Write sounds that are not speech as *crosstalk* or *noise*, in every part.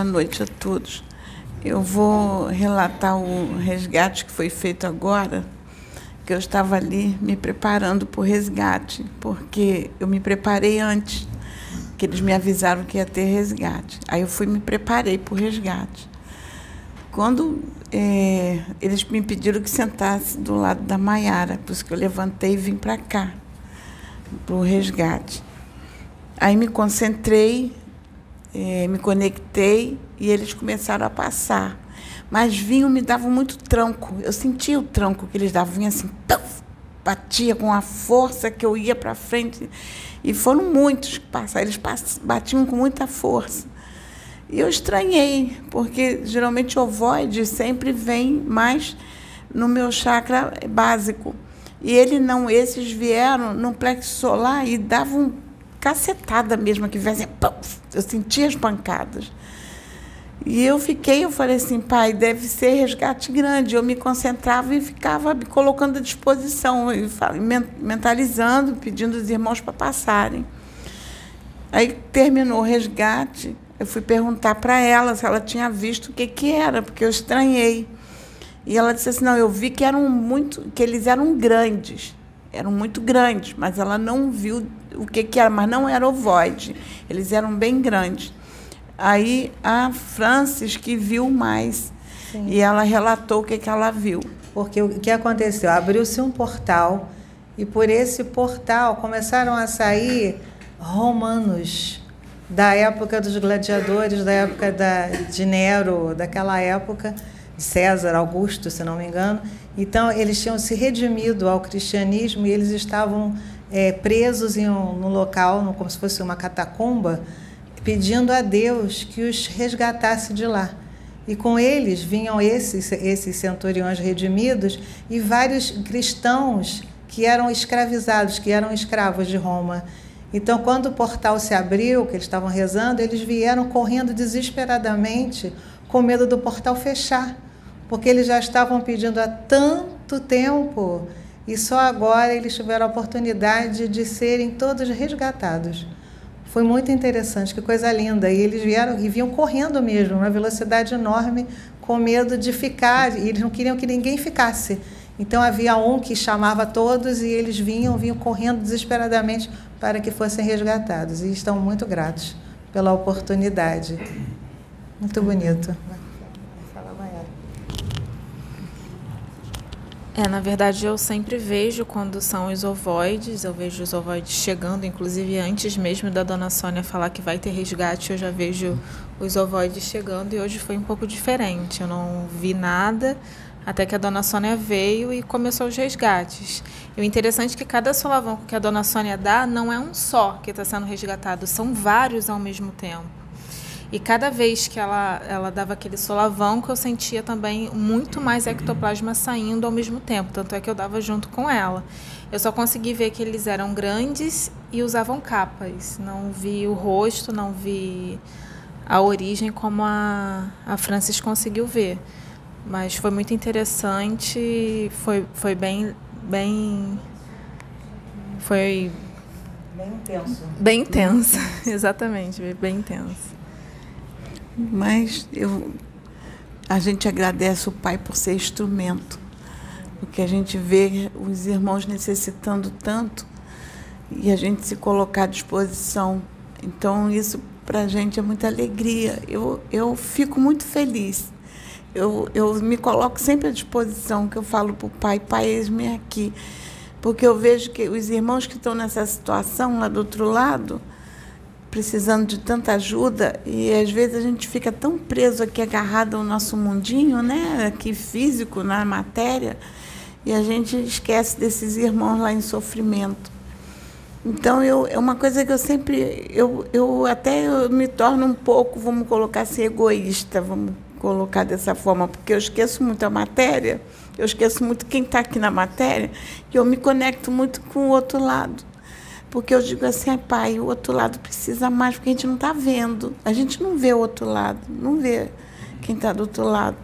Boa noite a todos. Eu vou relatar o resgate que foi feito agora, que eu estava ali me preparando para o resgate, porque eu me preparei antes, que eles me avisaram que ia ter resgate. Aí eu fui me preparei para o resgate. Quando é, eles me pediram que sentasse do lado da Maiara, por isso que eu levantei e vim para cá, para o resgate. Aí me concentrei, é, me conectei e eles começaram a passar. Mas vinham, me davam muito tranco. Eu sentia o tranco que eles davam, vinha assim, batia com a força que eu ia para frente. E foram muitos que passaram, eles batiam com muita força. E eu estranhei, porque geralmente o ovoide sempre vem mais no meu chakra básico. E ele não, esses vieram no plexo solar e davam cacetada mesmo, que viesse, eu sentia as pancadas. E eu fiquei, eu falei assim, pai, deve ser resgate grande. Eu me concentrava e ficava me colocando à disposição, mentalizando, pedindo os irmãos para passarem. Aí terminou o resgate, eu fui perguntar para ela se ela tinha visto o que, que era, porque eu estranhei. E ela disse assim: não, eu vi que eram muito, que eles eram grandes, eram muito grandes, mas ela não viu o que, que era, mas não era ovoide, eles eram bem grandes. Aí a Francis que viu mais Sim. e ela relatou o que, que ela viu. Porque o que aconteceu? Abriu-se um portal e por esse portal começaram a sair romanos da época dos gladiadores, da época da, de Nero, daquela época, César, Augusto, se não me engano. Então, eles tinham se redimido ao cristianismo e eles estavam é, presos em um, num local, como se fosse uma catacumba, pedindo a Deus que os resgatasse de lá. E com eles vinham esses, esses centuriões redimidos e vários cristãos que eram escravizados, que eram escravos de Roma. Então, quando o portal se abriu, que eles estavam rezando, eles vieram correndo desesperadamente, com medo do portal fechar, porque eles já estavam pedindo há tanto tempo e só agora eles tiveram a oportunidade de serem todos resgatados. Foi muito interessante, que coisa linda. E eles vieram e vinham correndo mesmo, uma velocidade enorme, com medo de ficar, e eles não queriam que ninguém ficasse. Então havia um que chamava todos e eles vinham, vinham correndo desesperadamente para que fossem resgatados. E estão muito gratos pela oportunidade. Muito bonito. É, na verdade, eu sempre vejo quando são os ovoides, eu vejo os ovoides chegando, inclusive antes mesmo da dona Sônia falar que vai ter resgate, eu já vejo os ovoides chegando e hoje foi um pouco diferente. Eu não vi nada, até que a dona Sônia veio e começou os resgates. E o interessante é que cada solavanco que a dona Sônia dá não é um só que está sendo resgatado, são vários ao mesmo tempo. E cada vez que ela, ela dava aquele solavanco, eu sentia também muito mais ectoplasma saindo ao mesmo tempo, tanto é que eu dava junto com ela. Eu só consegui ver que eles eram grandes e usavam capas. Não vi o rosto, não vi a origem como a, a Francis conseguiu ver. Mas foi muito interessante, foi, foi bem, bem. Foi. Bem intenso. Bem intenso, *laughs* exatamente, bem intenso. Mas eu, a gente agradece o Pai por ser instrumento, porque a gente vê os irmãos necessitando tanto e a gente se colocar à disposição. Então, isso para a gente é muita alegria. Eu, eu fico muito feliz eu, eu me coloco sempre à disposição, que eu falo para o pai, pai, eis-me aqui. Porque eu vejo que os irmãos que estão nessa situação lá do outro lado, precisando de tanta ajuda, e às vezes a gente fica tão preso aqui, agarrado ao nosso mundinho, né? aqui físico, na matéria, e a gente esquece desses irmãos lá em sofrimento. Então, eu, é uma coisa que eu sempre, eu, eu até eu me torno um pouco, vamos colocar assim, egoísta, vamos colocar dessa forma, porque eu esqueço muito a matéria, eu esqueço muito quem está aqui na matéria, e eu me conecto muito com o outro lado. Porque eu digo assim, pai, o outro lado precisa mais, porque a gente não está vendo. A gente não vê o outro lado, não vê quem está do outro lado.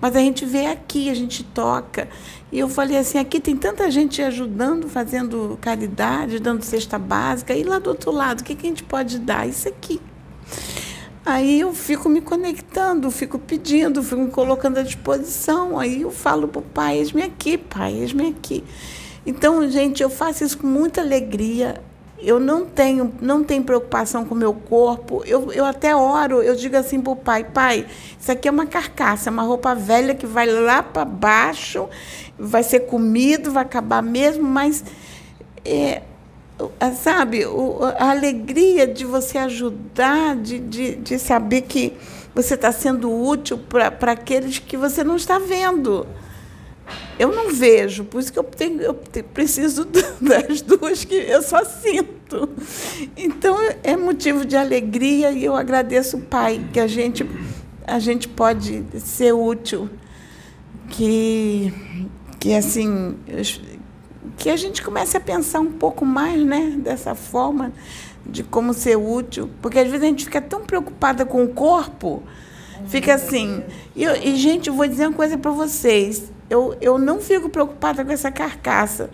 Mas a gente vê aqui, a gente toca. E eu falei assim, aqui tem tanta gente ajudando, fazendo caridade, dando cesta básica. E lá do outro lado, o que, que a gente pode dar? Isso aqui. Aí eu fico me conectando, fico pedindo, fico me colocando à disposição. Aí eu falo para o pai, eis-me aqui, pai, eis-me aqui. Então, gente, eu faço isso com muita alegria. Eu não tenho, não tenho preocupação com o meu corpo. Eu, eu até oro, eu digo assim para o pai, pai, isso aqui é uma carcaça, é uma roupa velha que vai lá para baixo, vai ser comido, vai acabar mesmo, mas é, sabe, a alegria de você ajudar, de, de, de saber que você está sendo útil para aqueles que você não está vendo. Eu não vejo, por isso que eu, tenho, eu preciso *laughs* das duas que eu só sinto. Então é motivo de alegria e eu agradeço o Pai que a gente, a gente pode ser útil, que, que assim que a gente comece a pensar um pouco mais né, dessa forma de como ser útil, porque às vezes a gente fica tão preocupada com o corpo, fica assim. E, e gente, eu vou dizer uma coisa para vocês: eu, eu não fico preocupada com essa carcaça.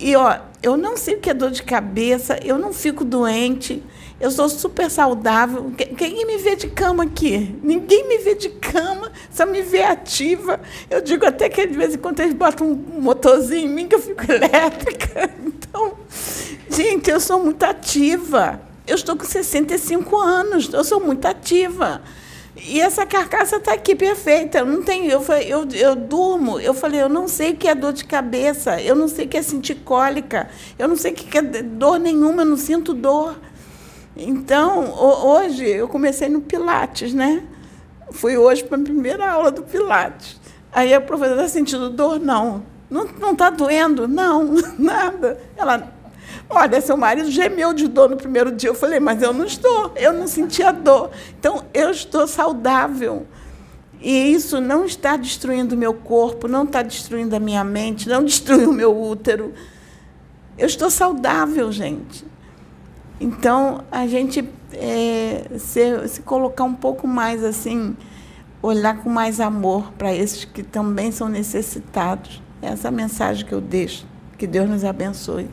E ó, eu não sei o que é dor de cabeça, eu não fico doente. Eu sou super saudável. Quem me vê de cama aqui? Ninguém me vê de cama, só me vê ativa. Eu digo até que de vez em quando eles botam um motorzinho em mim que eu fico *laughs* elétrica. Então, gente, eu sou muito ativa. Eu estou com 65 anos, eu sou muito ativa. E essa carcaça está aqui perfeita. Eu não tenho, eu, eu, eu durmo. Eu falei, eu não sei o que é dor de cabeça, eu não sei o que é sentir cólica, eu não sei o que é dor nenhuma, eu não sinto dor. Então, hoje eu comecei no Pilates, né? Fui hoje para a primeira aula do Pilates. Aí a professora está sentindo dor? Não. Não está doendo? Não, *laughs* nada. Ela, olha, seu marido gemeu de dor no primeiro dia. Eu falei, mas eu não estou, eu não sentia dor. Então, eu estou saudável. E isso não está destruindo o meu corpo, não está destruindo a minha mente, não *laughs* destruiu o meu útero. Eu estou saudável, gente. Então, a gente é, se, se colocar um pouco mais assim, olhar com mais amor para esses que também são necessitados. Essa é a mensagem que eu deixo. Que Deus nos abençoe.